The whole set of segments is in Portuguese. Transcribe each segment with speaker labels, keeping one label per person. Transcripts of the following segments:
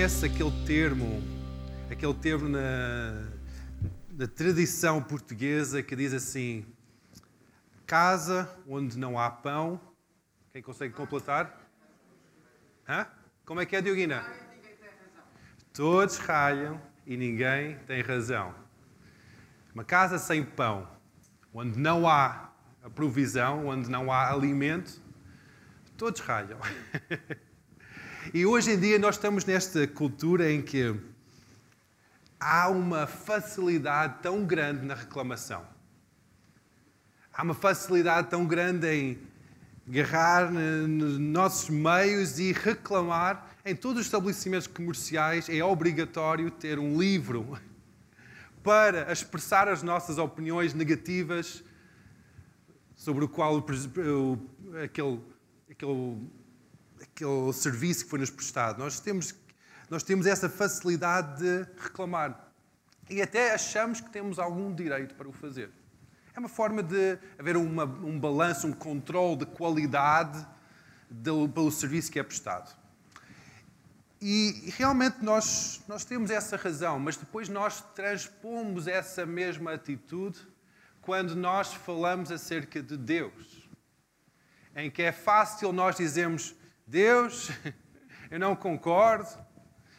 Speaker 1: conhece aquele termo, aquele termo na, na tradição portuguesa que diz assim: casa onde não há pão. Quem consegue completar? Hã? Como é que é, Dioguina? Todos ralham e ninguém tem razão. Uma casa sem pão, onde não há a provisão, onde não há alimento, todos ralham. e hoje em dia nós estamos nesta cultura em que há uma facilidade tão grande na reclamação. Há uma facilidade tão grande em agarrar nos nossos meios e reclamar. Em todos os estabelecimentos comerciais é obrigatório ter um livro para expressar as nossas opiniões negativas sobre o qual aquele, aquele, aquele serviço que foi nos prestado. Nós temos, nós temos essa facilidade de reclamar. E até achamos que temos algum direito para o fazer. É uma forma de haver uma, um balanço, um controle de qualidade do, pelo serviço que é prestado. E realmente nós, nós temos essa razão, mas depois nós transpomos essa mesma atitude quando nós falamos acerca de Deus. Em que é fácil nós dizermos: Deus, eu não concordo.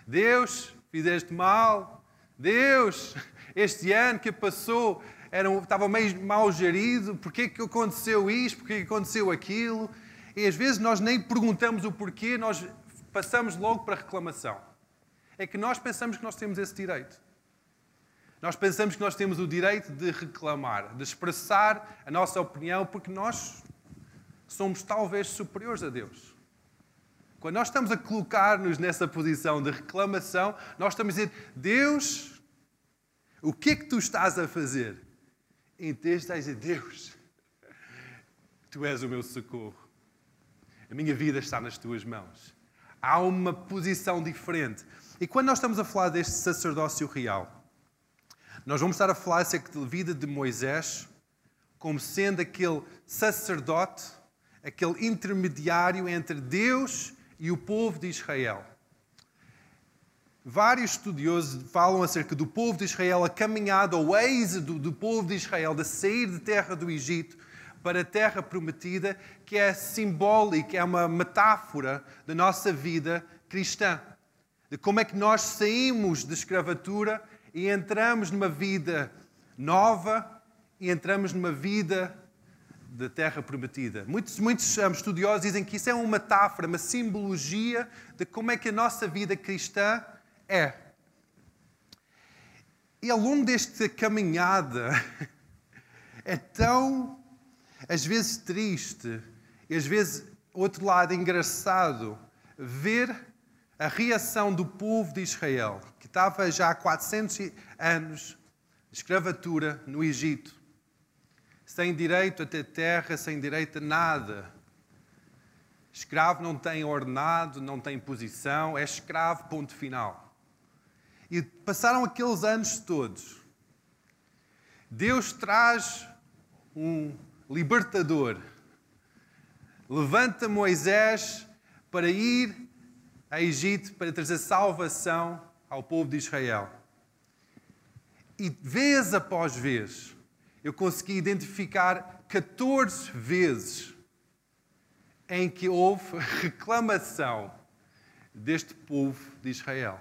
Speaker 1: Deus, fizeste mal. Deus, este ano que passou era, estava meio mal gerido. Porquê que aconteceu isto? Porquê que aconteceu aquilo? E às vezes nós nem perguntamos o porquê, nós passamos logo para a reclamação. É que nós pensamos que nós temos esse direito. Nós pensamos que nós temos o direito de reclamar, de expressar a nossa opinião, porque nós somos talvez superiores a Deus. Quando nós estamos a colocar-nos nessa posição de reclamação, nós estamos a dizer: Deus, o que é que tu estás a fazer? Em Deus estás a dizer: Deus, tu és o meu socorro. A minha vida está nas tuas mãos. Há uma posição diferente. E quando nós estamos a falar deste sacerdócio real, nós vamos estar a falar acerca da vida de Moisés como sendo aquele sacerdote, aquele intermediário entre Deus e o povo de Israel. Vários estudiosos falam acerca do povo de Israel, a caminhada, o êxodo do povo de Israel de sair de terra do Egito para a terra prometida, que é simbólica, é uma metáfora da nossa vida cristã. De como é que nós saímos de escravatura e entramos numa vida nova e entramos numa vida da terra prometida. Muitos, muitos um, estudiosos dizem que isso é uma metáfora, uma simbologia de como é que a nossa vida cristã é. E ao longo desta caminhada é tão às vezes triste e às vezes, outro lado, engraçado, ver a reação do povo de Israel, que estava já há 400 anos de escravatura no Egito, sem direito a ter terra, sem direito a nada. Escravo não tem ordenado, não tem posição, é escravo, ponto final. E passaram aqueles anos todos. Deus traz um libertador. Levanta Moisés para ir a Egito para trazer salvação ao povo de Israel. E vez após vez, eu consegui identificar 14 vezes em que houve reclamação deste povo de Israel.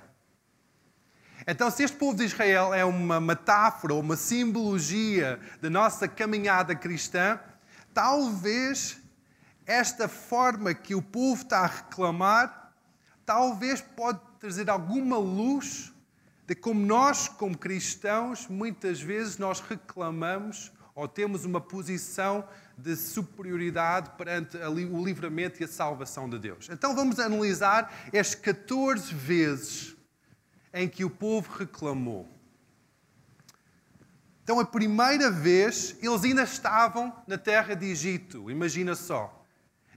Speaker 1: Então, se este povo de Israel é uma metáfora, uma simbologia da nossa caminhada cristã, talvez esta forma que o povo está a reclamar, talvez pode trazer alguma luz de como nós, como cristãos, muitas vezes nós reclamamos ou temos uma posição de superioridade perante o livramento e a salvação de Deus. Então vamos analisar as 14 vezes em que o povo reclamou. Então, a primeira vez, eles ainda estavam na terra de Egito, imagina só.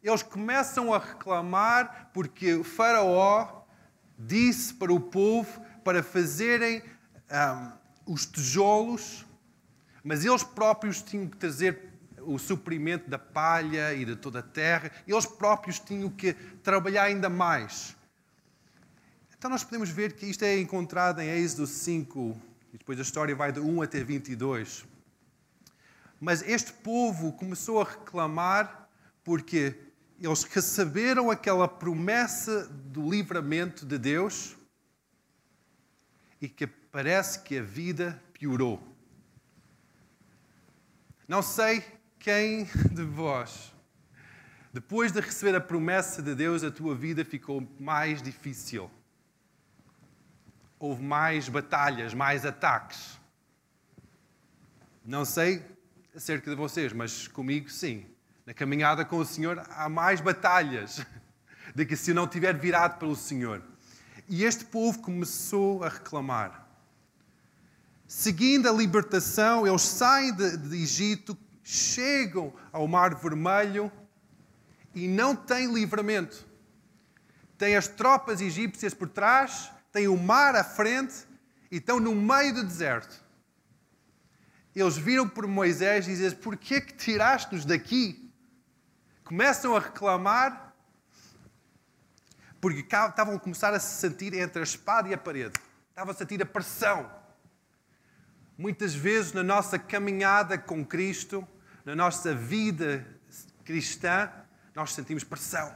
Speaker 1: Eles começam a reclamar porque Faraó disse para o povo para fazerem um, os tijolos, mas eles próprios tinham que trazer o suprimento da palha e de toda a terra, eles próprios tinham que trabalhar ainda mais. Então nós podemos ver que isto é encontrado em Êxodo 5, e depois a história vai de 1 até 22. Mas este povo começou a reclamar porque eles receberam aquela promessa do livramento de Deus e que parece que a vida piorou. Não sei quem de vós, depois de receber a promessa de Deus, a tua vida ficou mais difícil. Houve mais batalhas, mais ataques. Não sei acerca de vocês, mas comigo sim. Na caminhada com o Senhor há mais batalhas do que se eu não tiver virado pelo Senhor. E este povo começou a reclamar. Seguindo a libertação, eles saem de, de Egito, chegam ao Mar Vermelho e não têm livramento. Tem as tropas egípcias por trás, tem o mar à frente e estão no meio do deserto. Eles viram por Moisés e dizem: Por que que tiraste-nos daqui? Começam a reclamar porque estavam a começar a se sentir entre a espada e a parede. Estavam a sentir a pressão. Muitas vezes na nossa caminhada com Cristo, na nossa vida cristã, nós sentimos pressão.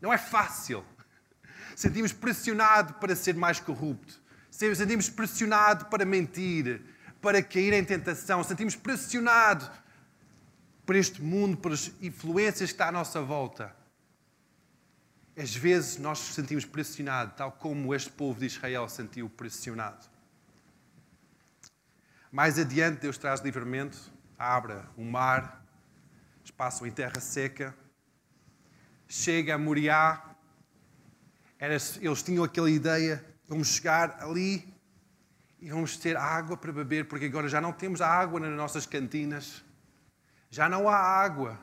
Speaker 1: Não é fácil. Sentimos pressionado para ser mais corrupto. Sentimos pressionado para mentir, para cair em tentação. Sentimos pressionado por este mundo, pelas influências que está à nossa volta. Às vezes nós nos sentimos pressionados, tal como este povo de Israel sentiu pressionado. Mais adiante, Deus traz livramento, abre um mar, espaço em terra seca, chega a Moriá. Eles tinham aquela ideia: vamos chegar ali e vamos ter água para beber, porque agora já não temos água nas nossas cantinas, já não há água.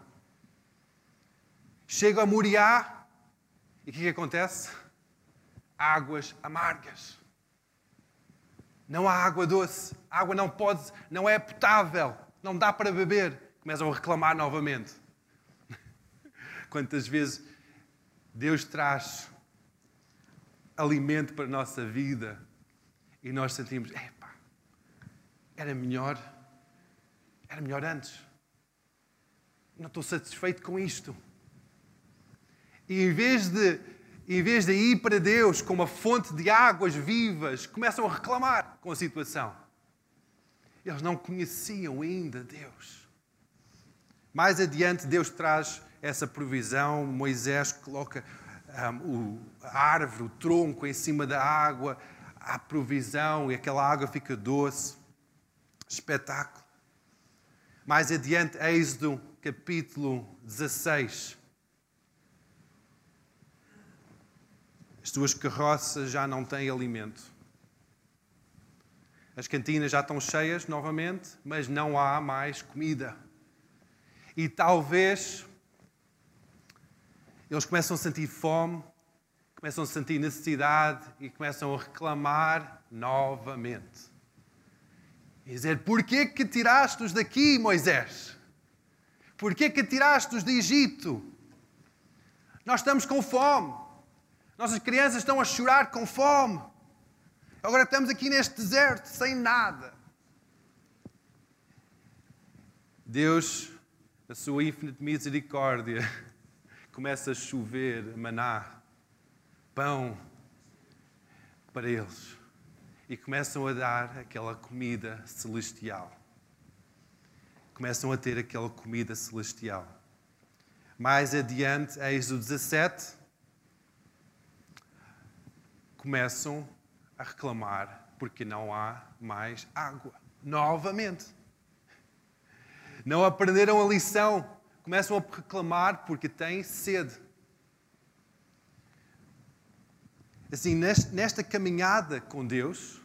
Speaker 1: Chega a Moriá e o que, que acontece? Águas amargas. Não há água doce, a água não pode, não é potável, não dá para beber. Começam a reclamar novamente. Quantas vezes Deus traz alimento para a nossa vida e nós sentimos, epá, era melhor, era melhor antes. Não estou satisfeito com isto. E em vez de, em vez de ir para Deus com uma fonte de águas vivas, começam a reclamar com a situação. Eles não conheciam ainda Deus. Mais adiante, Deus traz essa provisão. Moisés coloca um, o, a árvore, o tronco em cima da água há provisão e aquela água fica doce. Espetáculo. Mais adiante, Êxodo capítulo 16. As tuas carroças já não têm alimento. As cantinas já estão cheias novamente, mas não há mais comida. E talvez eles começam a sentir fome, começam a sentir necessidade e começam a reclamar novamente. E dizer: Porquê que tiraste-os daqui, Moisés? Porquê que tiraste-os de Egito? Nós estamos com fome. Nossas crianças estão a chorar com fome. Agora estamos aqui neste deserto, sem nada. Deus, a sua infinita misericórdia, começa a chover maná pão para eles e começam a dar aquela comida celestial. Começam a ter aquela comida celestial. Mais adiante, Êxodo 17, começam a reclamar porque não há mais água. Novamente. Não aprenderam a lição. Começam a reclamar porque têm sede. Assim, nesta caminhada com Deus,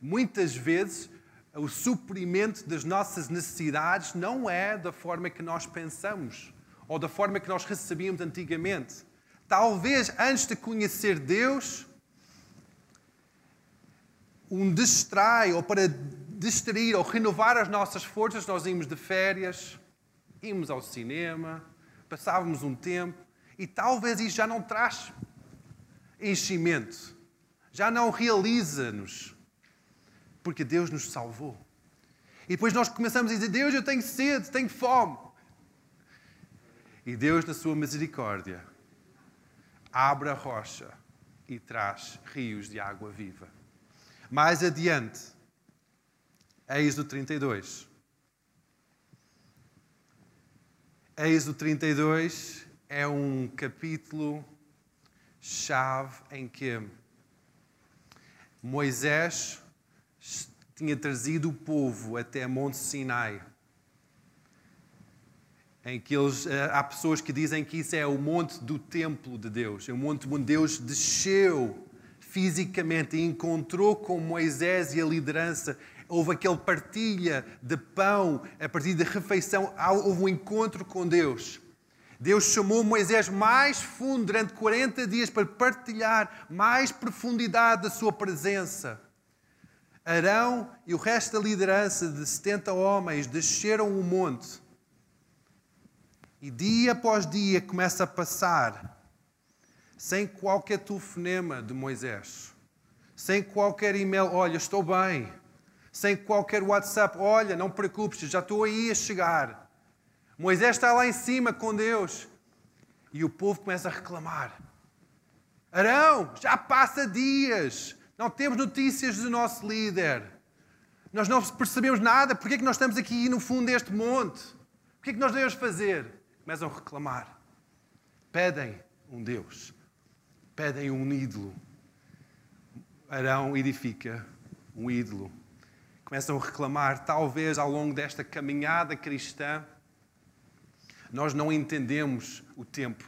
Speaker 1: muitas vezes o suprimento das nossas necessidades não é da forma que nós pensamos ou da forma que nós recebíamos antigamente. Talvez antes de conhecer Deus, um distrai ou para distrair ou renovar as nossas forças, nós íamos de férias, íamos ao cinema, passávamos um tempo e talvez isso já não traz enchimento. já não realiza-nos, porque Deus nos salvou. E depois nós começamos a dizer: Deus, eu tenho sede, tenho fome. E Deus, na sua misericórdia, abre a rocha e traz rios de água viva. Mais adiante, Êxodo 32. Êxodo 32 é um capítulo chave em que Moisés tinha trazido o povo até Monte Sinai. Em que eles, eh, há pessoas que dizem que isso é o monte do templo de Deus, é o monte onde Deus desceu fisicamente e encontrou com Moisés e a liderança. Houve aquele partilha de pão, a partir da refeição, houve um encontro com Deus. Deus chamou Moisés mais fundo durante 40 dias para partilhar mais profundidade da sua presença. Arão e o resto da liderança de 70 homens desceram o monte. E dia após dia começa a passar sem qualquer telefonema de Moisés, sem qualquer e-mail, olha, estou bem, sem qualquer WhatsApp, olha, não preocupes, já estou aí a chegar. Moisés está lá em cima com Deus. E o povo começa a reclamar. Arão, já passa dias. Não temos notícias do nosso líder. Nós não percebemos nada. Por que é que nós estamos aqui no fundo deste monte? O que é que nós devemos fazer? Começam a reclamar. Pedem um Deus. Pedem um ídolo. Arão edifica um ídolo. Começam a reclamar, talvez ao longo desta caminhada cristã, nós não entendemos o tempo.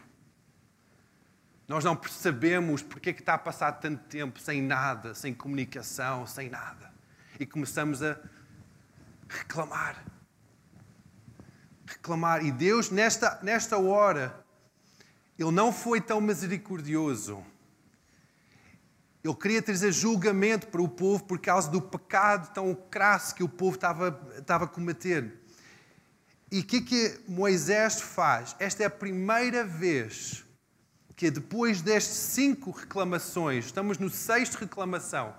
Speaker 1: Nós não percebemos porque é que está a passar tanto tempo sem nada, sem comunicação, sem nada. E começamos a reclamar. Reclamar. E Deus, nesta, nesta hora, Ele não foi tão misericordioso. Ele queria trazer julgamento para o povo por causa do pecado tão crasso que o povo estava, estava a cometer. E o que que Moisés faz? Esta é a primeira vez que depois destas cinco reclamações, estamos no sexto reclamação,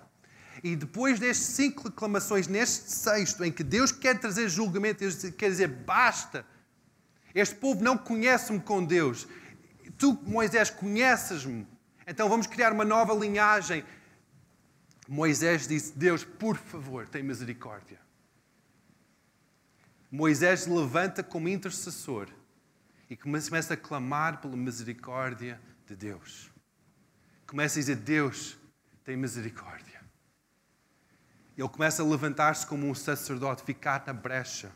Speaker 1: e depois destas cinco reclamações, neste sexto, em que Deus quer trazer julgamento, Deus quer dizer basta, este povo não conhece-me com Deus, tu, Moisés, conheces-me, então vamos criar uma nova linhagem. Moisés disse: Deus, por favor, tem misericórdia. Moisés levanta como intercessor e começa a clamar pela misericórdia de Deus. Começa a dizer: Deus tem misericórdia. Ele começa a levantar-se como um sacerdote, ficar na brecha,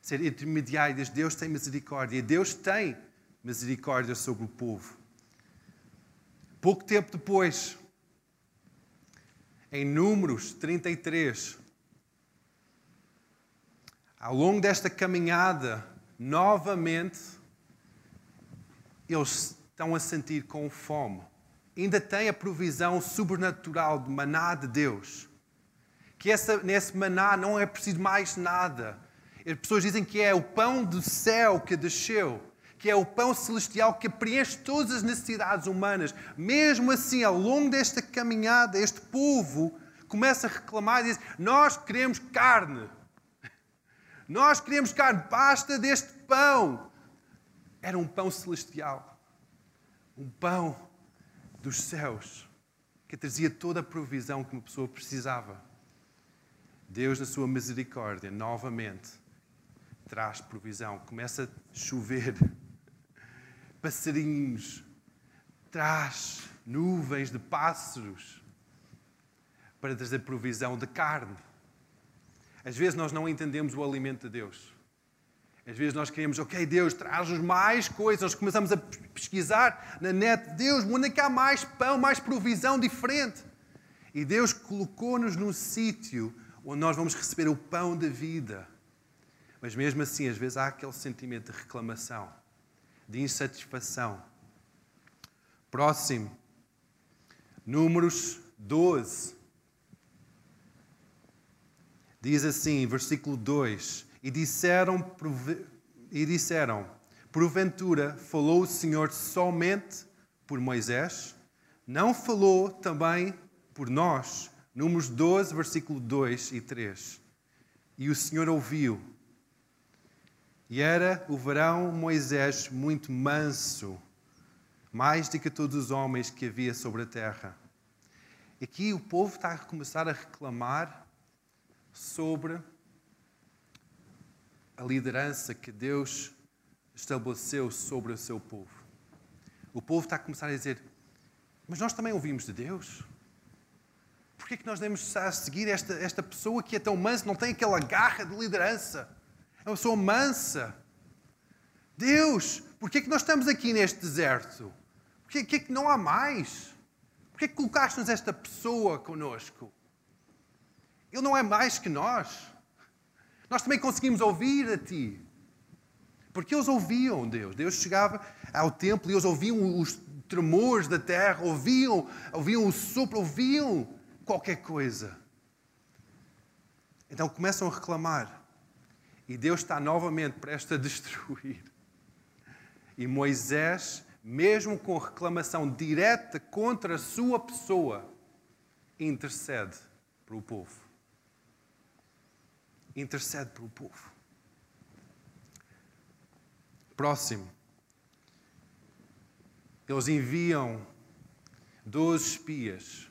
Speaker 1: ser intermediário. Diz: Deus tem misericórdia. Deus tem misericórdia sobre o povo. Pouco tempo depois, em Números 33, ao longo desta caminhada, novamente, eles estão a sentir com fome. Ainda têm a provisão sobrenatural de maná de Deus. Que essa, nesse maná não é preciso mais nada. As pessoas dizem que é o pão do céu que desceu, que é o pão celestial que preenche todas as necessidades humanas. Mesmo assim, ao longo desta caminhada, este povo começa a reclamar e diz: Nós queremos carne. Nós queremos carne, basta deste pão. Era um pão celestial, um pão dos céus, que trazia toda a provisão que uma pessoa precisava. Deus, na sua misericórdia, novamente traz provisão. Começa a chover, passarinhos, traz nuvens de pássaros para trazer provisão de carne. Às vezes nós não entendemos o alimento de Deus. Às vezes nós queremos, ok, Deus, traz-nos mais coisas. Nós começamos a pesquisar na net, Deus, onde é que há mais pão, mais provisão diferente? E Deus colocou-nos num sítio onde nós vamos receber o pão da vida. Mas mesmo assim, às vezes há aquele sentimento de reclamação, de insatisfação. Próximo, Números 12. Diz assim, versículo 2: E disseram, e disseram porventura falou o Senhor somente por Moisés? Não falou também por nós. Números 12, versículo 2 e 3. E o Senhor ouviu. E era o verão Moisés muito manso, mais do que todos os homens que havia sobre a terra. Aqui o povo está a começar a reclamar sobre a liderança que Deus estabeleceu sobre o seu povo. O povo está a começar a dizer: Mas nós também ouvimos de Deus. Por que é que nós devemos seguir esta, esta pessoa que é tão mansa, não tem aquela garra de liderança? Uma pessoa mansa. Deus, por que é que nós estamos aqui neste deserto? Por que é que não há mais? Por que é que colocaste-nos esta pessoa conosco? Ele não é mais que nós. Nós também conseguimos ouvir a Ti. Porque eles ouviam Deus. Deus chegava ao templo e eles ouviam os tremores da terra, ouviam, ouviam o sopro, ouviam qualquer coisa. Então começam a reclamar. E Deus está novamente prestes a destruir. E Moisés, mesmo com reclamação direta contra a sua pessoa, intercede para o povo. Intercede para o povo. Próximo. Eles enviam 12 espias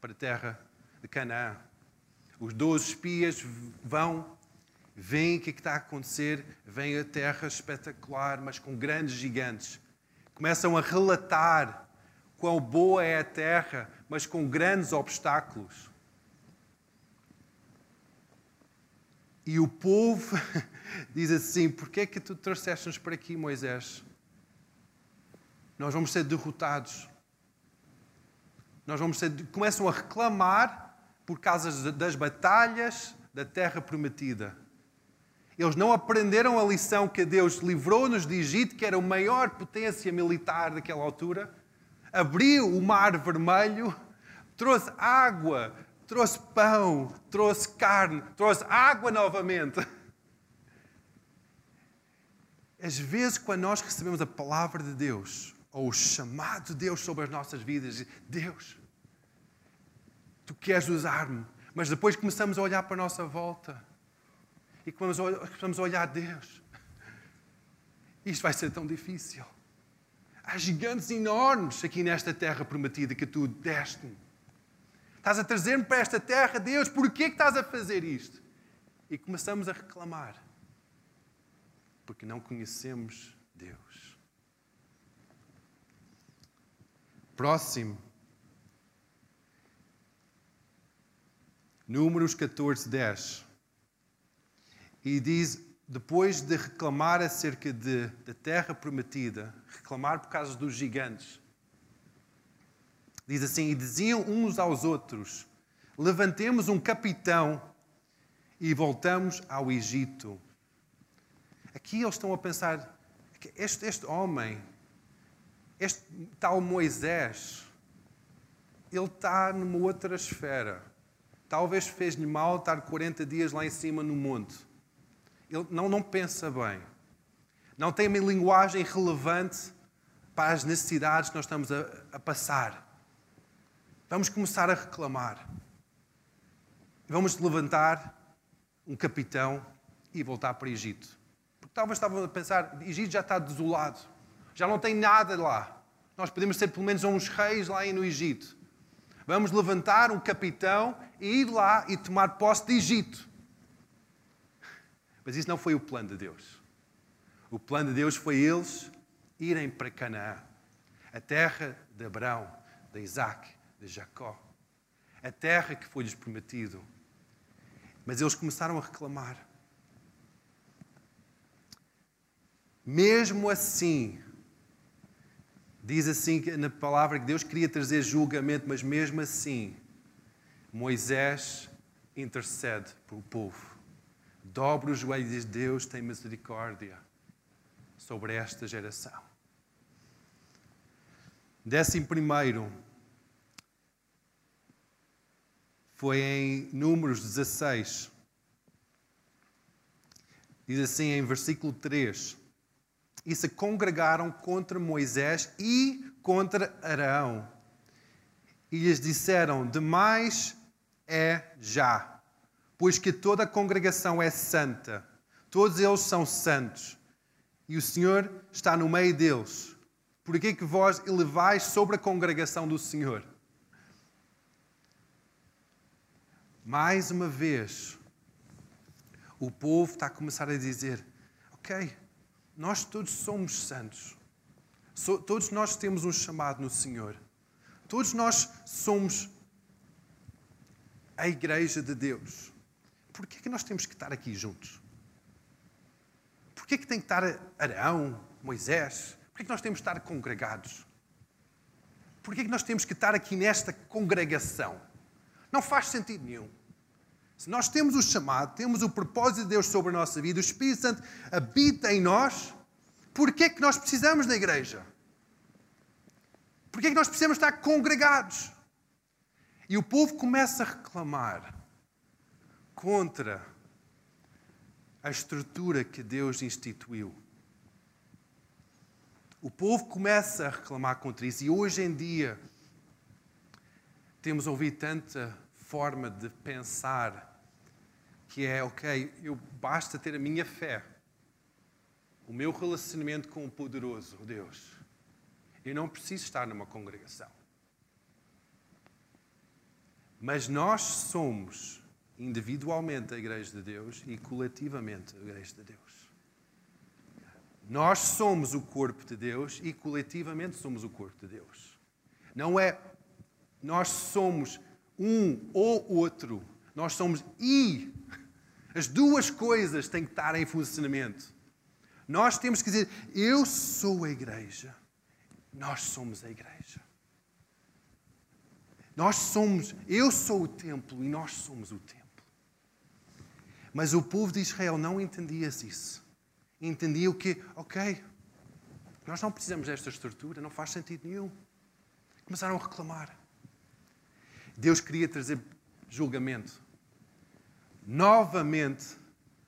Speaker 1: para a terra de Canaã. Os 12 espias vão, veem o que, é que está a acontecer, veem a terra espetacular, mas com grandes gigantes. Começam a relatar quão boa é a terra, mas com grandes obstáculos. E o povo diz assim: Por que é que tu trouxeste-nos para aqui, Moisés? Nós vamos ser derrotados. Nós vamos ser. Começam a reclamar por causa das batalhas da terra prometida. Eles não aprenderam a lição que Deus livrou-nos de Egito, que era a maior potência militar daquela altura, abriu o mar vermelho, trouxe água, trouxe pão, trouxe carne, trouxe água novamente. Às vezes, quando nós recebemos a palavra de Deus, ou o chamado de Deus sobre as nossas vidas, Deus, tu queres usar-me, mas depois começamos a olhar para a nossa volta e começamos a olhar Deus. Isto vai ser tão difícil. Há gigantes enormes aqui nesta terra prometida que tu deste-me. Estás a trazer-me para esta terra, Deus, porquê que estás a fazer isto? E começamos a reclamar. Porque não conhecemos Deus. Próximo. Números 14, 10. E diz: depois de reclamar acerca de, da terra prometida, reclamar por causa dos gigantes, Diz assim: E diziam uns aos outros: Levantemos um capitão e voltamos ao Egito. Aqui eles estão a pensar: este, este homem, este tal Moisés, ele está numa outra esfera. Talvez fez-lhe mal estar 40 dias lá em cima no monte. Ele não, não pensa bem. Não tem uma linguagem relevante para as necessidades que nós estamos a, a passar. Vamos começar a reclamar. Vamos levantar um capitão e voltar para o Egito. Porque talvez estavam a pensar, Egito já está desolado, já não tem nada lá. Nós podemos ser pelo menos uns reis lá no Egito. Vamos levantar um capitão e ir lá e tomar posse de Egito. Mas isso não foi o plano de Deus. O plano de Deus foi eles irem para Canaã, a terra de Abraão, de Isaac de Jacó, a terra que foi-lhes prometido. Mas eles começaram a reclamar. Mesmo assim, diz assim na palavra que Deus queria trazer julgamento, mas mesmo assim, Moisés intercede pelo povo. Dobra os joelhos e diz: Deus tem misericórdia sobre esta geração. Décimo primeiro, foi em Números 16. Diz assim em versículo 3: E se congregaram contra Moisés e contra Arão. e lhes disseram: Demais é já, pois que toda a congregação é santa, todos eles são santos, e o Senhor está no meio deles. Por que que vós elevais sobre a congregação do Senhor? Mais uma vez, o povo está a começar a dizer: Ok, nós todos somos santos. Todos nós temos um chamado no Senhor. Todos nós somos a igreja de Deus. Por que é que nós temos que estar aqui juntos? Por que é que tem que estar Arão, Moisés? Por que é que nós temos que estar congregados? Por que é que nós temos que estar aqui nesta congregação? Não faz sentido nenhum. Se nós temos o chamado, temos o propósito de Deus sobre a nossa vida, o Espírito Santo habita em nós, por que é que nós precisamos da igreja? Por que é que nós precisamos estar congregados? E o povo começa a reclamar contra a estrutura que Deus instituiu. O povo começa a reclamar contra isso e hoje em dia temos ouvido tanta forma de pensar que é, ok, eu basta ter a minha fé, o meu relacionamento com o poderoso Deus. Eu não preciso estar numa congregação. Mas nós somos individualmente a Igreja de Deus e coletivamente a Igreja de Deus. Nós somos o corpo de Deus e coletivamente somos o corpo de Deus. Não é nós somos um ou outro. Nós somos e. As duas coisas têm que estar em funcionamento. Nós temos que dizer: Eu sou a igreja. Nós somos a igreja. Nós somos, eu sou o templo e nós somos o templo. Mas o povo de Israel não entendia isso. Entendia o que, ok, nós não precisamos desta estrutura, não faz sentido nenhum. Começaram a reclamar. Deus queria trazer julgamento. Novamente,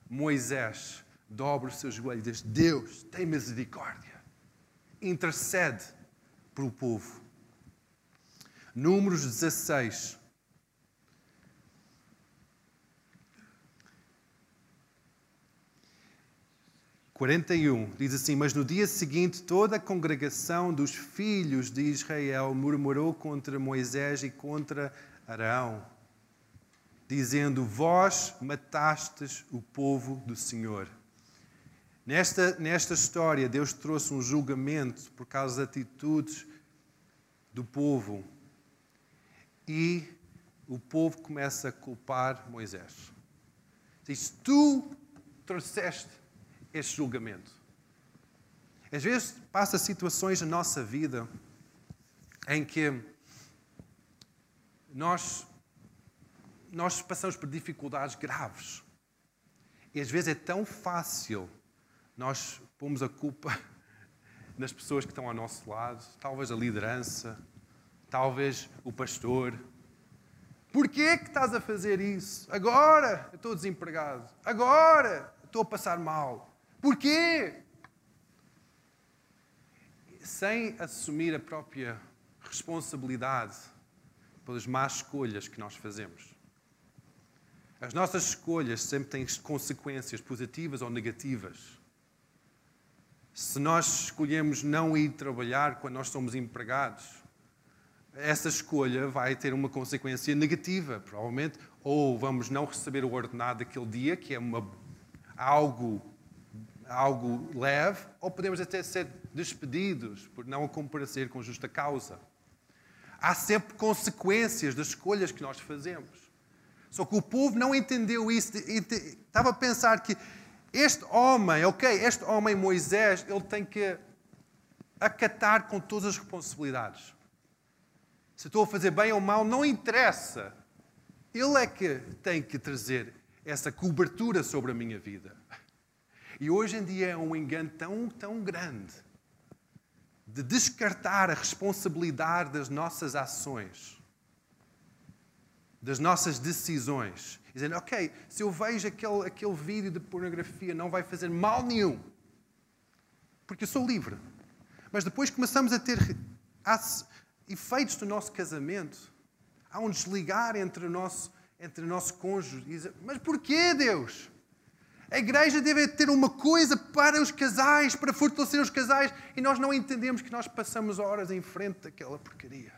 Speaker 1: Moisés dobra o seu joelho e diz: Deus, tem misericórdia. Intercede pelo povo. Números 16. Quarenta e um diz assim: Mas no dia seguinte toda a congregação dos filhos de Israel murmurou contra Moisés e contra Arão, dizendo: Vós matastes o povo do Senhor. Nesta, nesta história, Deus trouxe um julgamento por causa das atitudes do povo e o povo começa a culpar Moisés. Diz: Tu trouxeste este julgamento. Às vezes passa situações na nossa vida em que nós, nós passamos por dificuldades graves. E às vezes é tão fácil nós pomos a culpa nas pessoas que estão ao nosso lado, talvez a liderança, talvez o pastor. Porquê que estás a fazer isso? Agora eu estou desempregado. Agora estou a passar mal. Porquê? Sem assumir a própria responsabilidade pelas más escolhas que nós fazemos. As nossas escolhas sempre têm consequências positivas ou negativas. Se nós escolhemos não ir trabalhar quando nós somos empregados, essa escolha vai ter uma consequência negativa, provavelmente, ou vamos não receber o ordenado daquele dia, que é uma, algo, algo leve, ou podemos até ser despedidos por não comparecer com justa causa. Há sempre consequências das escolhas que nós fazemos. Só que o povo não entendeu isso, estava a pensar que este homem, ok, este homem Moisés, ele tem que acatar com todas as responsabilidades. Se estou a fazer bem ou mal, não interessa. Ele é que tem que trazer essa cobertura sobre a minha vida. E hoje em dia é um engano tão, tão grande de descartar a responsabilidade das nossas ações, das nossas decisões. Dizendo, ok, se eu vejo aquele, aquele vídeo de pornografia, não vai fazer mal nenhum, porque eu sou livre. Mas depois começamos a ter efeitos do nosso casamento, Há um desligar entre o nosso, entre o nosso cônjuge. Diz, Mas porquê, Deus? A igreja deve ter uma coisa para os casais, para fortalecer os casais, e nós não entendemos que nós passamos horas em frente daquela porcaria.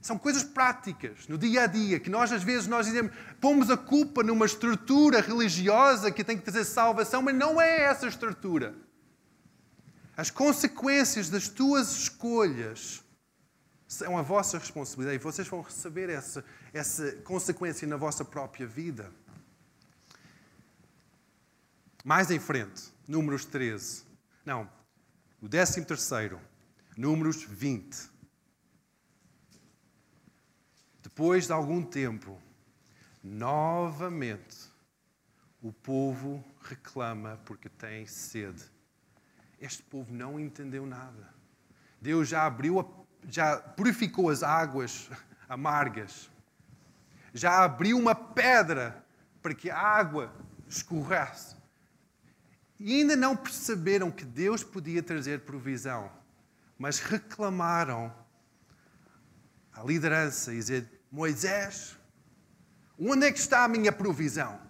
Speaker 1: São coisas práticas, no dia a dia, que nós às vezes nós dizemos, pomos a culpa numa estrutura religiosa que tem que trazer salvação, mas não é essa estrutura. As consequências das tuas escolhas são a vossa responsabilidade e vocês vão receber essa, essa consequência na vossa própria vida. Mais em frente, Números 13. Não, o 13 terceiro, Números 20. Depois de algum tempo, novamente, o povo reclama porque tem sede. Este povo não entendeu nada. Deus já abriu, já purificou as águas amargas. Já abriu uma pedra para que a água escorresse. E ainda não perceberam que Deus podia trazer provisão, mas reclamaram a liderança e dizer: Moisés, onde é que está a minha provisão?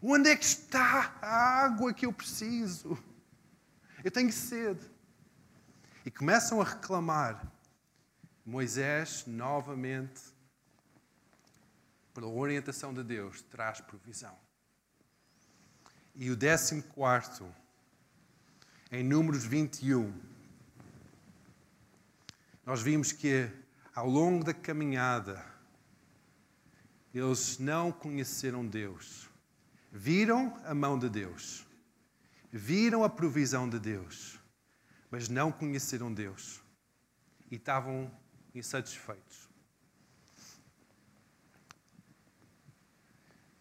Speaker 1: Onde é que está a água que eu preciso? Eu tenho sede. E começam a reclamar. Moisés, novamente, pela orientação de Deus, traz provisão. E o décimo quarto, em Números 21, nós vimos que ao longo da caminhada, eles não conheceram Deus. Viram a mão de Deus. Viram a provisão de Deus. Mas não conheceram Deus. E estavam insatisfeitos.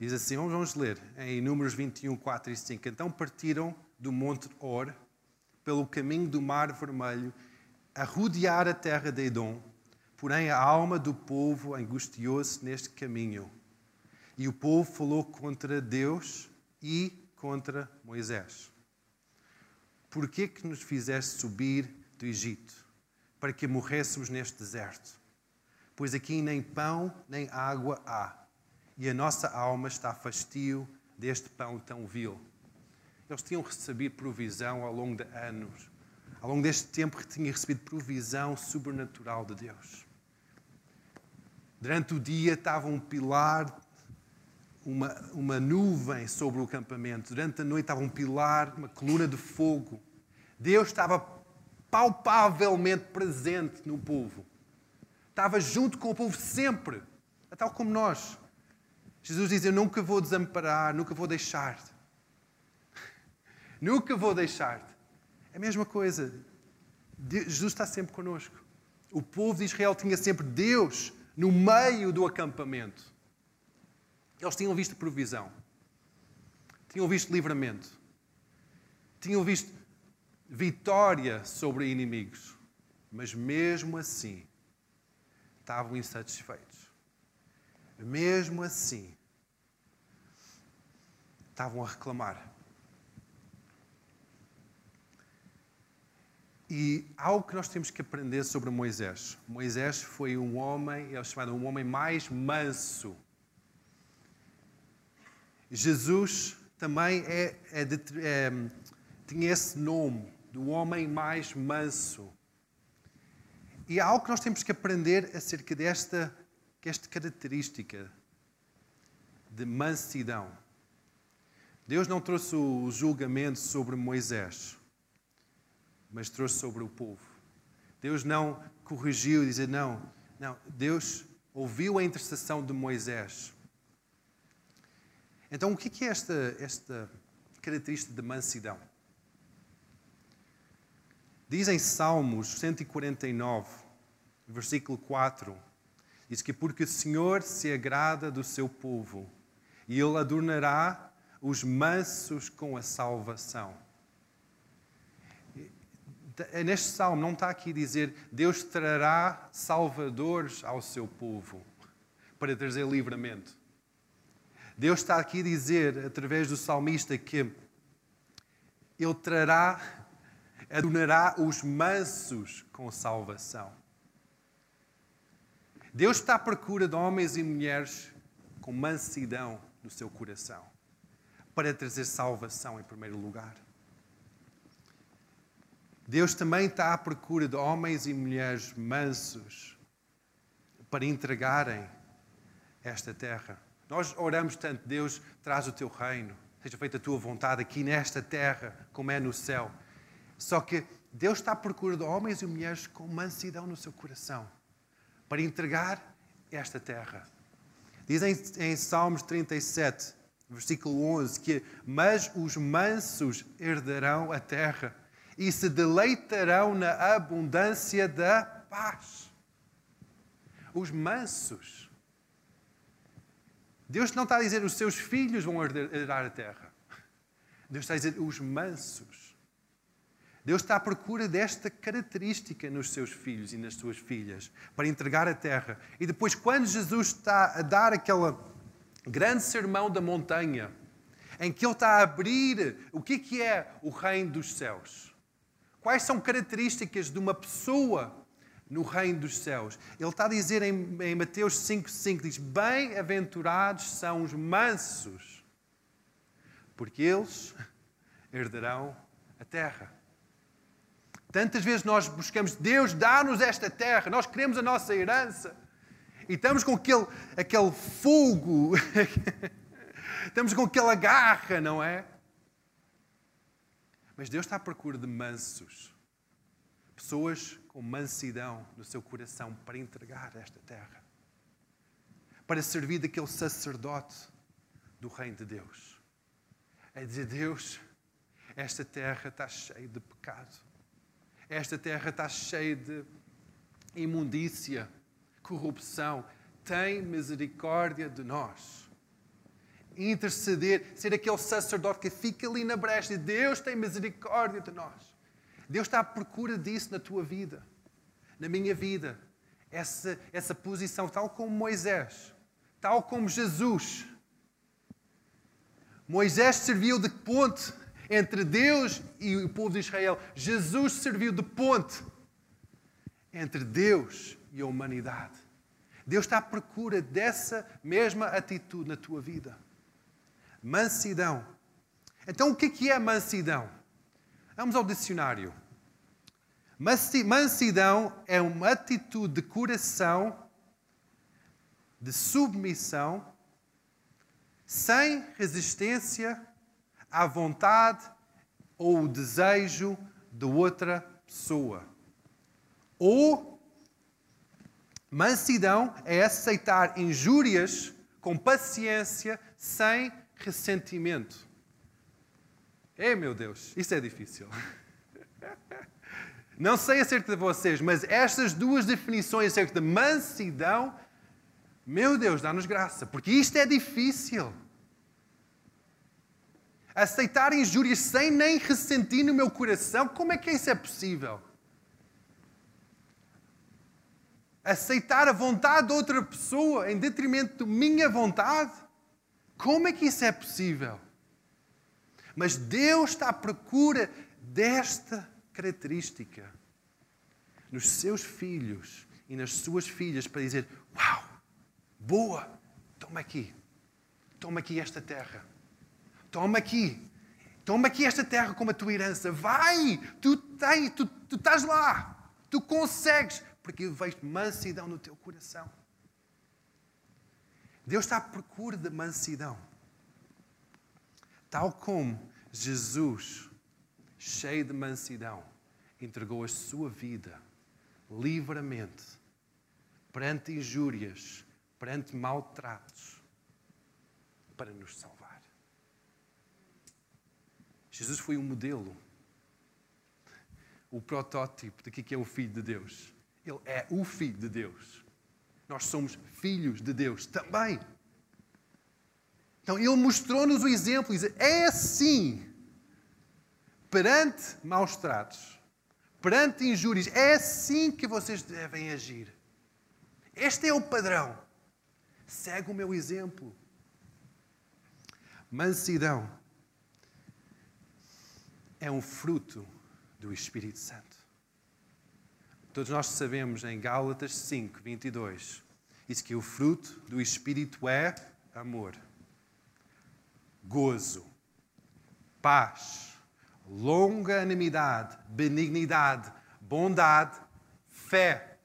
Speaker 1: Diz assim, vamos ler em Números 21, 4 e 5. Então partiram do Monte Or, pelo caminho do Mar Vermelho, a rodear a terra de Edom. Porém, a alma do povo angustiou-se neste caminho. E o povo falou contra Deus e contra Moisés. Por que que nos fizeste subir do Egito? Para que morrêssemos neste deserto. Pois aqui nem pão nem água há e a nossa alma está fastio deste pão tão vil. Eles tinham recebido provisão ao longo de anos, ao longo deste tempo que tinham recebido provisão sobrenatural de Deus. Durante o dia estava um pilar, uma, uma nuvem sobre o acampamento. Durante a noite estava um pilar, uma coluna de fogo. Deus estava palpavelmente presente no povo. Estava junto com o povo sempre, tal como nós. Jesus diz: Eu nunca vou desamparar, nunca vou deixar-te. nunca vou deixar-te. É a mesma coisa. Jesus está sempre conosco. O povo de Israel tinha sempre Deus no meio do acampamento. Eles tinham visto provisão, tinham visto livramento, tinham visto vitória sobre inimigos, mas mesmo assim estavam insatisfeitos mesmo assim, estavam a reclamar. E algo que nós temos que aprender sobre Moisés. Moisés foi um homem, é chamado um homem mais manso. Jesus também é, é, é, tinha esse nome, do homem mais manso. E há algo que nós temos que aprender acerca desta que esta característica de mansidão. Deus não trouxe o julgamento sobre Moisés, mas trouxe sobre o povo. Deus não corrigiu e dizer não, não. Deus ouviu a intercessão de Moisés. Então, o que é esta, esta característica de mansidão? Diz em Salmos 149, versículo 4 Diz que porque o Senhor se agrada do seu povo e ele adornará os mansos com a salvação. Neste salmo não está aqui dizer Deus trará salvadores ao seu povo para trazer livramento. Deus está aqui a dizer, através do salmista, que Ele trará, adornará os mansos com salvação. Deus está à procura de homens e mulheres com mansidão no seu coração para trazer salvação em primeiro lugar. Deus também está à procura de homens e mulheres mansos para entregarem esta terra. Nós oramos tanto, Deus, traz o teu reino, seja feita a tua vontade aqui nesta terra, como é no céu. Só que Deus está à procura de homens e mulheres com mansidão no seu coração para entregar esta terra. Dizem em Salmos 37, versículo 11, que mas os mansos herdarão a terra e se deleitarão na abundância da paz. Os mansos. Deus não está a dizer os seus filhos vão herdar a terra. Deus está a dizer os mansos. Deus está à procura desta característica nos seus filhos e nas suas filhas, para entregar a terra. E depois, quando Jesus está a dar aquele grande sermão da montanha, em que ele está a abrir o que é o reino dos céus, Quais são características de uma pessoa no reino dos céus? Ele está a dizer em, em Mateus 5,5: diz: Bem-aventurados são os mansos, porque eles herdarão a terra. Tantas vezes nós buscamos, Deus dá-nos esta terra, nós queremos a nossa herança, e estamos com aquele, aquele fogo, estamos com aquela garra, não é? Mas Deus está à procura de mansos, pessoas com mansidão no seu coração para entregar esta terra, para servir daquele sacerdote do reino de Deus. É dizer, Deus, esta terra está cheia de pecado, esta terra está cheia de imundícia, corrupção. Tem misericórdia de nós interceder, ser aquele sacerdote que fica ali na brecha Deus tem misericórdia de nós. Deus está à procura disso na tua vida, na minha vida. Essa, essa posição, tal como Moisés, tal como Jesus. Moisés serviu de ponte entre Deus e o povo de Israel. Jesus serviu de ponte entre Deus e a humanidade. Deus está à procura dessa mesma atitude na tua vida. Mansidão. Então, o que é mansidão? Vamos ao dicionário. Mansidão é uma atitude de coração, de submissão, sem resistência à vontade ou o desejo de outra pessoa. Ou mansidão é aceitar injúrias com paciência, sem ressentimento. Ei, meu Deus, isso é difícil. Não sei acerca de vocês, mas estas duas definições acerca de mansidão, meu Deus, dá-nos graça, porque isto é difícil. Aceitar injúrias sem nem ressentir no meu coração, como é que isso é possível? Aceitar a vontade de outra pessoa em detrimento da minha vontade? Como é que isso é possível? Mas Deus está à procura desta característica nos seus filhos e nas suas filhas para dizer: Uau, boa, toma aqui, toma aqui esta terra, toma aqui, toma aqui esta terra como a tua herança, vai, tu, tens, tu, tu estás lá, tu consegues, porque vejo mansidão no teu coração. Deus está à procura de mansidão. Tal como Jesus, cheio de mansidão, entregou a sua vida livremente perante injúrias, perante maltratos, para nos salvar. Jesus foi um modelo, o protótipo de que é o Filho de Deus. Ele é o Filho de Deus. Nós somos filhos de Deus também. Então ele mostrou-nos o exemplo e diz: é assim, perante maus tratos, perante injúrias, é assim que vocês devem agir. Este é o padrão. Segue o meu exemplo. Mansidão é um fruto do Espírito Santo. Todos nós sabemos em Gálatas 5, 22, Diz que o fruto do Espírito é amor, gozo, paz, longanimidade, benignidade, bondade, fé,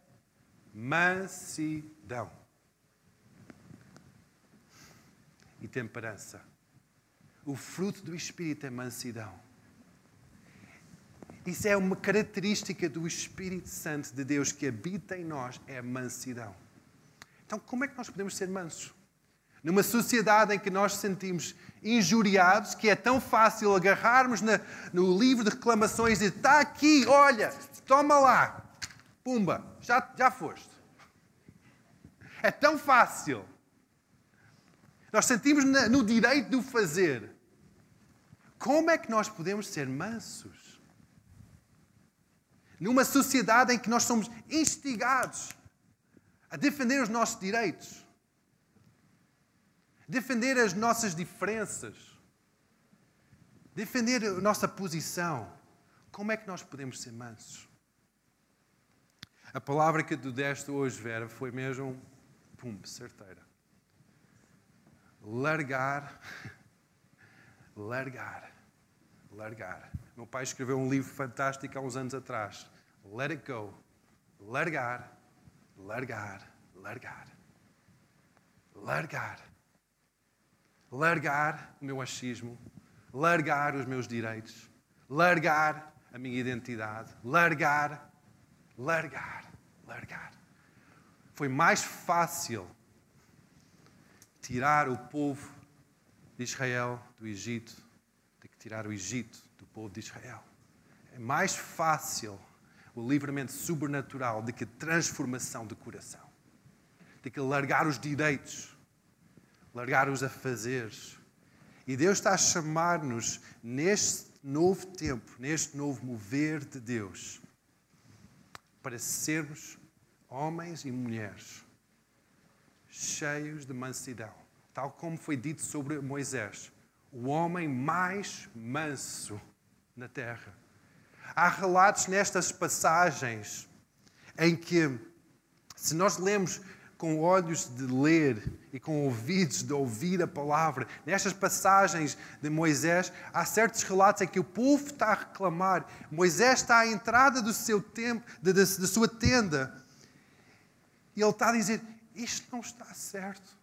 Speaker 1: mansidão e temperança. O fruto do Espírito é mansidão. Isso é uma característica do Espírito Santo de Deus que habita em nós, é a mansidão. Então, como é que nós podemos ser mansos? Numa sociedade em que nós sentimos injuriados, que é tão fácil agarrarmos na, no livro de reclamações e está aqui, olha, toma lá, pumba, já, já foste. É tão fácil. Nós sentimos no direito de o fazer. Como é que nós podemos ser mansos? Numa sociedade em que nós somos instigados a defender os nossos direitos, defender as nossas diferenças, defender a nossa posição. Como é que nós podemos ser mansos? A palavra que tu deste hoje, Vera, foi mesmo, pum, certeira. Largar, largar, largar. Meu pai escreveu um livro fantástico há uns anos atrás. Let it go. Largar, largar, largar. Largar. Largar o meu achismo, largar os meus direitos, largar a minha identidade, largar, largar, largar. Foi mais fácil tirar o povo de Israel do Egito do que tirar o Egito povo de Israel. É mais fácil o livramento sobrenatural do que a transformação de coração. De que largar os direitos, largar os afazeres. E Deus está a chamar-nos neste novo tempo, neste novo mover de Deus, para sermos homens e mulheres cheios de mansidão, tal como foi dito sobre Moisés, o homem mais manso na terra. Há relatos nestas passagens em que, se nós lemos com olhos de ler e com ouvidos de ouvir a palavra, nestas passagens de Moisés, há certos relatos em que o povo está a reclamar. Moisés está à entrada do seu templo, da, da sua tenda, e ele está a dizer: Isto não está certo.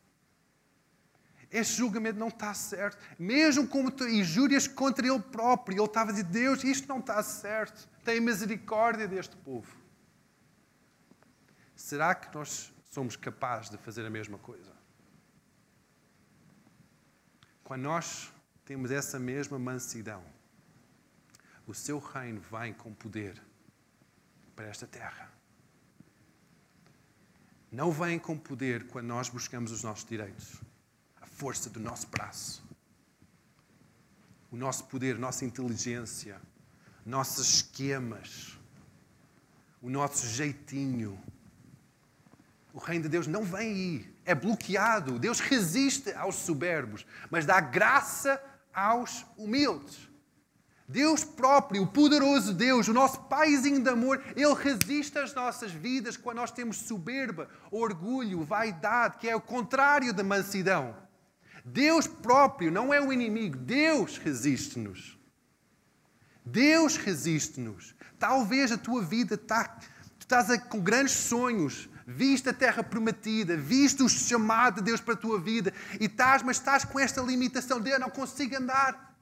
Speaker 1: Este julgamento não está certo. Mesmo como injúrias contra ele próprio, ele estava a dizer: Deus, isto não está certo. Tem misericórdia deste povo. Será que nós somos capazes de fazer a mesma coisa? Quando nós temos essa mesma mansidão, o seu reino vem com poder para esta terra. Não vem com poder quando nós buscamos os nossos direitos força do nosso braço. O nosso poder, nossa inteligência, nossos esquemas, o nosso jeitinho. O reino de Deus não vem aí, é bloqueado. Deus resiste aos soberbos, mas dá graça aos humildes. Deus próprio, o poderoso Deus, o nosso paizinho de amor, Ele resiste às nossas vidas quando nós temos soberba, orgulho, vaidade, que é o contrário da mansidão. Deus próprio não é o inimigo, Deus resiste-nos. Deus resiste-nos. Talvez a tua vida está, estás com grandes sonhos, viste a terra prometida, viste o chamado de Deus para a tua vida e estás, mas estás com esta limitação de eu não consigo andar.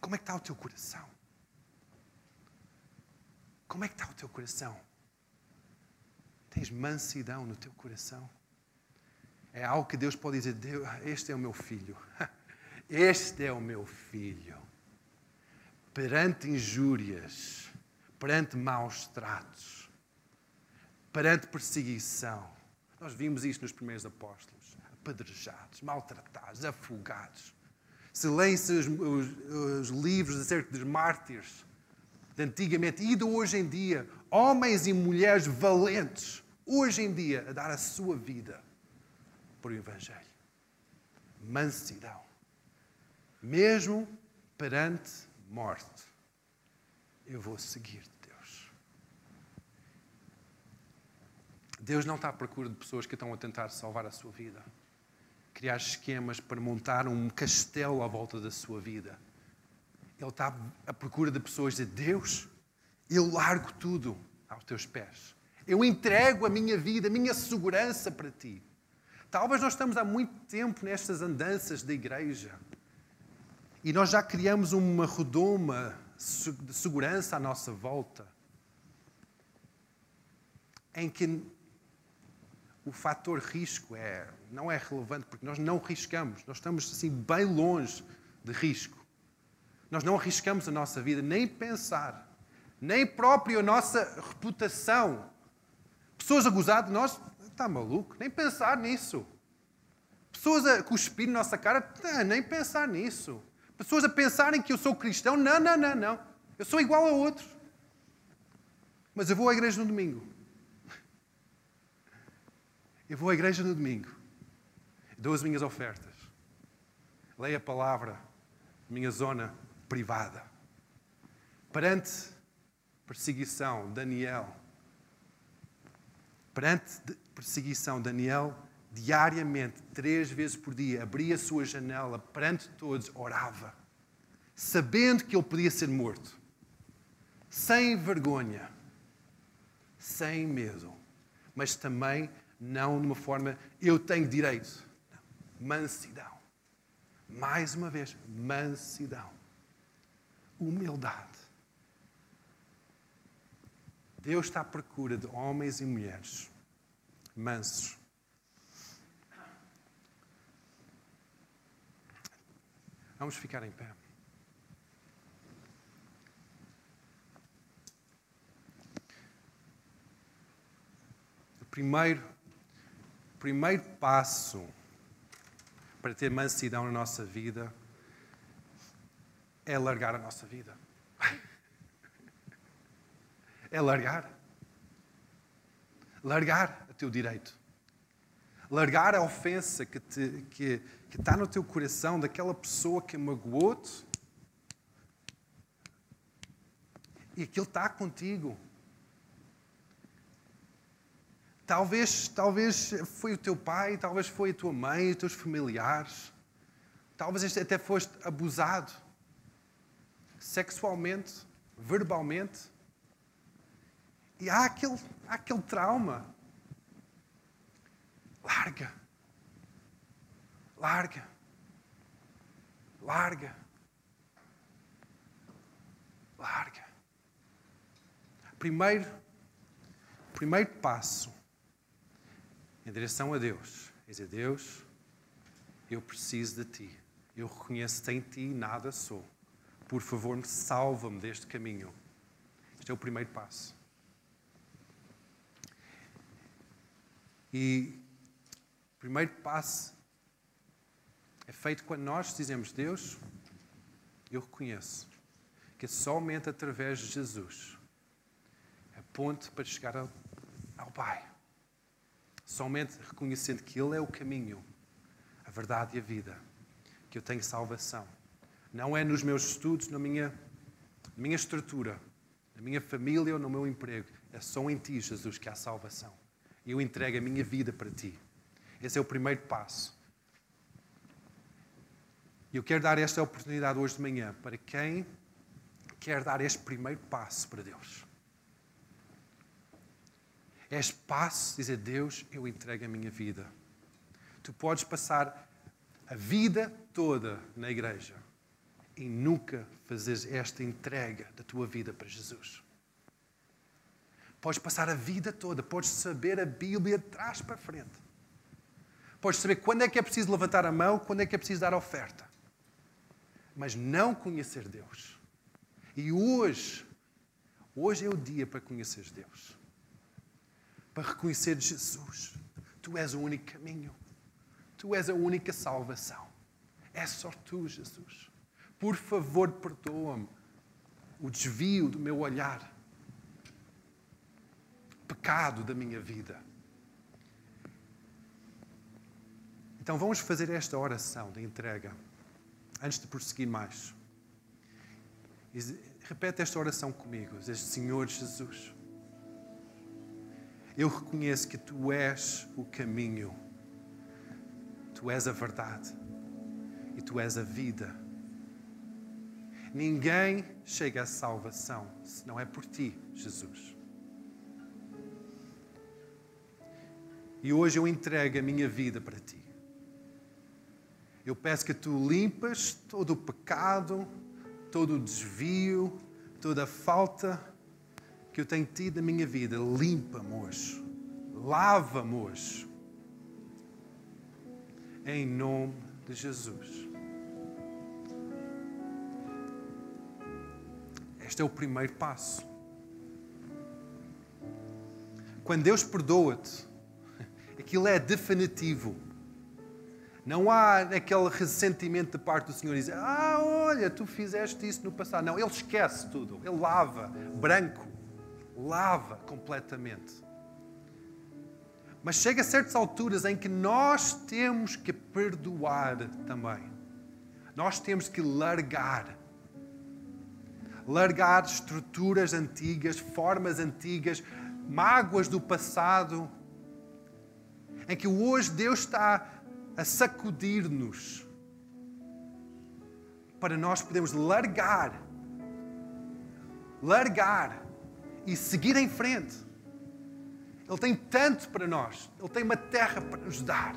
Speaker 1: Como é que está o teu coração? Como é que está o teu coração? Tens mansidão no teu coração? É algo que Deus pode dizer: Deus, este é o meu filho. Este é o meu filho. Perante injúrias, perante maus tratos, perante perseguição. Nós vimos isto nos primeiros apóstolos: apedrejados, maltratados, afogados. Se leem-se os, os, os, livros acerca dos mártires de antigamente e de hoje em dia, homens e mulheres valentes, hoje em dia, a dar a sua vida por o Evangelho. Mansidão. Mesmo perante morte, eu vou seguir Deus. Deus não está à procura de pessoas que estão a tentar salvar a sua vida, criar esquemas para montar um castelo à volta da sua vida. Ele está à procura de pessoas de Deus, eu largo tudo aos teus pés. Eu entrego a minha vida, a minha segurança para ti. Talvez nós estamos há muito tempo nestas andanças da igreja e nós já criamos uma redoma de segurança à nossa volta em que o fator risco é, não é relevante, porque nós não riscamos, nós estamos assim bem longe de risco. Nós não arriscamos a nossa vida, nem pensar, nem próprio a nossa reputação. Pessoas a gozar de nós, está maluco, nem pensar nisso. Pessoas a cuspir na nossa cara, nem pensar nisso. Pessoas a pensarem que eu sou cristão, não, não, não, não. Eu sou igual a outros. Mas eu vou à igreja no domingo. Eu vou à igreja no domingo, dou as minhas ofertas, leio a palavra, minha zona privada. Perante perseguição, Daniel, perante perseguição, Daniel, diariamente, três vezes por dia, abria a sua janela perante todos, orava, sabendo que ele podia ser morto, sem vergonha, sem medo, mas também não de uma forma eu tenho direito. Mansidão. Mais uma vez, mansidão. Humildade. Deus está à procura de homens e mulheres mansos. Vamos ficar em pé. O primeiro primeiro passo para ter mansidão na nossa vida é largar a nossa vida. É largar. Largar teu direito. Largar a ofensa que, te, que, que está no teu coração daquela pessoa que magoou-te e aquilo está contigo. Talvez, talvez foi o teu pai, talvez foi a tua mãe, os teus familiares. Talvez até foste abusado sexualmente, verbalmente. E há aquele, há aquele trauma. Larga. Larga. Larga. Larga. Primeiro, primeiro passo em direção a Deus. E dizer, Deus, eu preciso de Ti. Eu reconheço-te em Ti nada sou. Por favor, salva-me deste caminho. Este é o primeiro passo. E o primeiro passo é feito quando nós dizemos, Deus, eu reconheço que é somente através de Jesus a ponte para chegar ao, ao Pai. Somente reconhecendo que Ele é o caminho, a verdade e a vida, que eu tenho salvação. Não é nos meus estudos, na minha, na minha estrutura, na minha família ou no meu emprego. É só em Ti, Jesus, que há salvação. Eu entrego a minha vida para Ti. Esse é o primeiro passo. E eu quero dar esta oportunidade hoje de manhã para quem quer dar este primeiro passo para Deus. É espaço dizer, Deus, eu entrego a minha vida. Tu podes passar a vida toda na igreja e nunca fazeres esta entrega da tua vida para Jesus. Podes passar a vida toda, podes saber a Bíblia de trás para frente. Podes saber quando é que é preciso levantar a mão, quando é que é preciso dar a oferta. Mas não conhecer Deus. E hoje, hoje é o dia para conhecer Deus para reconhecer Jesus. Tu és o único caminho. Tu és a única salvação. É só tu, Jesus. Por favor, perdoa-me o desvio do meu olhar, pecado da minha vida. Então vamos fazer esta oração de entrega antes de prosseguir mais. Repete esta oração comigo. Diz, Senhor Jesus Eu reconheço que tu és o caminho, tu és a verdade e tu és a vida. Ninguém chega à salvação se não é por ti, Jesus. E hoje eu entrego a minha vida para ti. Eu peço que tu limpas todo o pecado, todo o desvio, toda a falta que eu tenho tido na minha vida. Limpa-me hoje. Lava-me hoje. Em nome de Jesus. Este é o primeiro passo. Quando Deus perdoa-te, aquilo é definitivo. Não há aquele ressentimento de parte do Senhor dizer: Ah, olha, tu fizeste isso no passado. Não, Ele esquece tudo. Ele lava, branco, lava completamente. Mas chega a certas alturas em que nós temos que perdoar também. Nós temos que largar. Largar estruturas antigas, formas antigas, mágoas do passado, em que hoje Deus está a sacudir-nos para nós podermos largar, largar e seguir em frente. Ele tem tanto para nós, Ele tem uma terra para nos dar,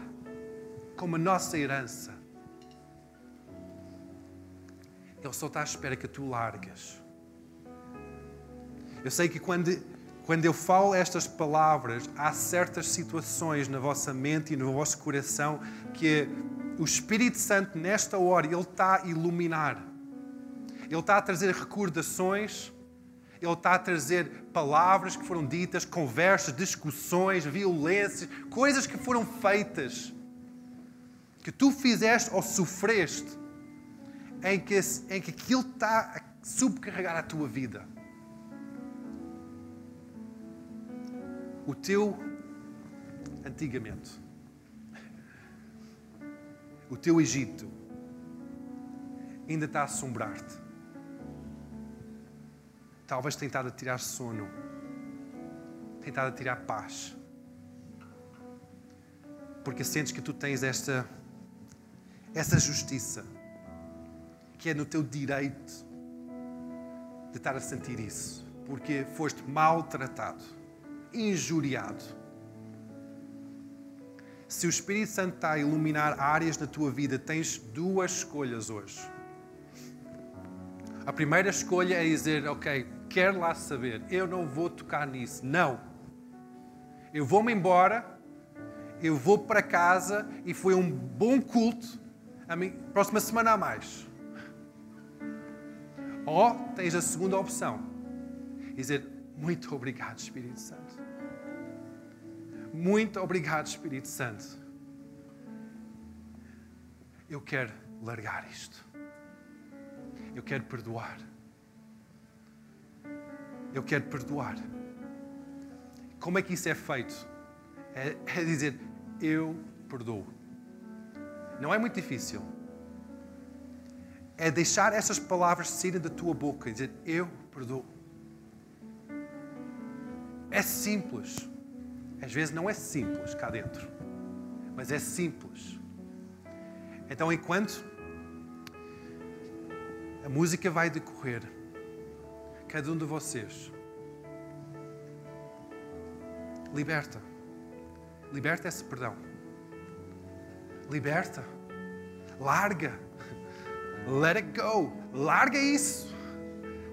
Speaker 1: como a nossa herança. Ele só está à espera que tu largas. Eu sei que quando quando eu falo estas palavras, há certas situações na vossa mente e no vosso coração que o Espírito Santo, nesta hora, Ele está a iluminar. Ele está a trazer recordações, Ele está a trazer palavras que foram ditas, conversas, discussões, violências, coisas que foram feitas, que tu fizeste ou sofreste, em que, em que aquilo está a subcarregar a tua vida. O teu antigamente, o teu Egito, ainda está a assombrar-te. Talvez tentado a tirar sono, tentado a tirar paz, porque sentes que tu tens esta, essa justiça, que é no teu direito de estar a sentir isso, porque foste maltratado injuriado. Se o Espírito Santo está a iluminar áreas na tua vida, tens duas escolhas hoje. A primeira escolha é dizer: Ok, quero lá saber, eu não vou tocar nisso. Não. Eu vou-me embora, eu vou para casa e foi um bom culto. A mim, próxima semana a mais. Ou tens a segunda opção: dizer: Muito obrigado, Espírito Santo. Muito obrigado, Espírito Santo. Eu quero largar isto. Eu quero perdoar. Eu quero perdoar. Como é que isso é feito? É, é dizer, eu perdoo. Não é muito difícil. É deixar essas palavras saírem da tua boca e dizer, eu perdoo. É simples. Às vezes não é simples cá dentro, mas é simples. Então, enquanto a música vai decorrer, cada um de vocês liberta, liberta esse perdão, liberta, larga, let it go, larga isso,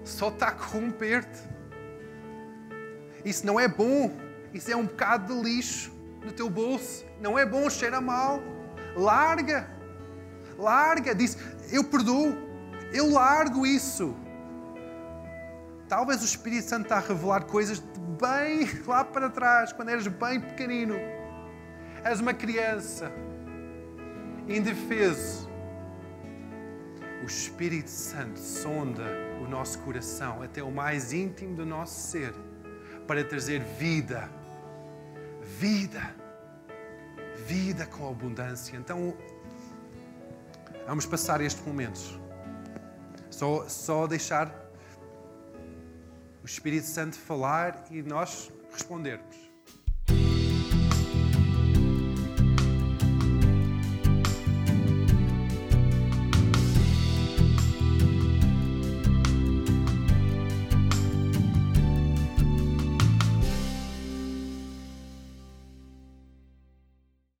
Speaker 1: só está a corromper-te. Isso não é bom. Isso é um bocado de lixo no teu bolso. Não é bom, cheira mal. Larga. Larga. Diz: Eu perdoo. Eu largo isso. Talvez o Espírito Santo está a revelar coisas bem lá para trás, quando eras bem pequenino. Eras uma criança, indefeso. O Espírito Santo sonda o nosso coração até o mais íntimo do nosso ser para trazer vida vida. Vida com abundância. Então, vamos passar estes momentos. Só, só deixar o Espírito Santo falar e nós respondermos.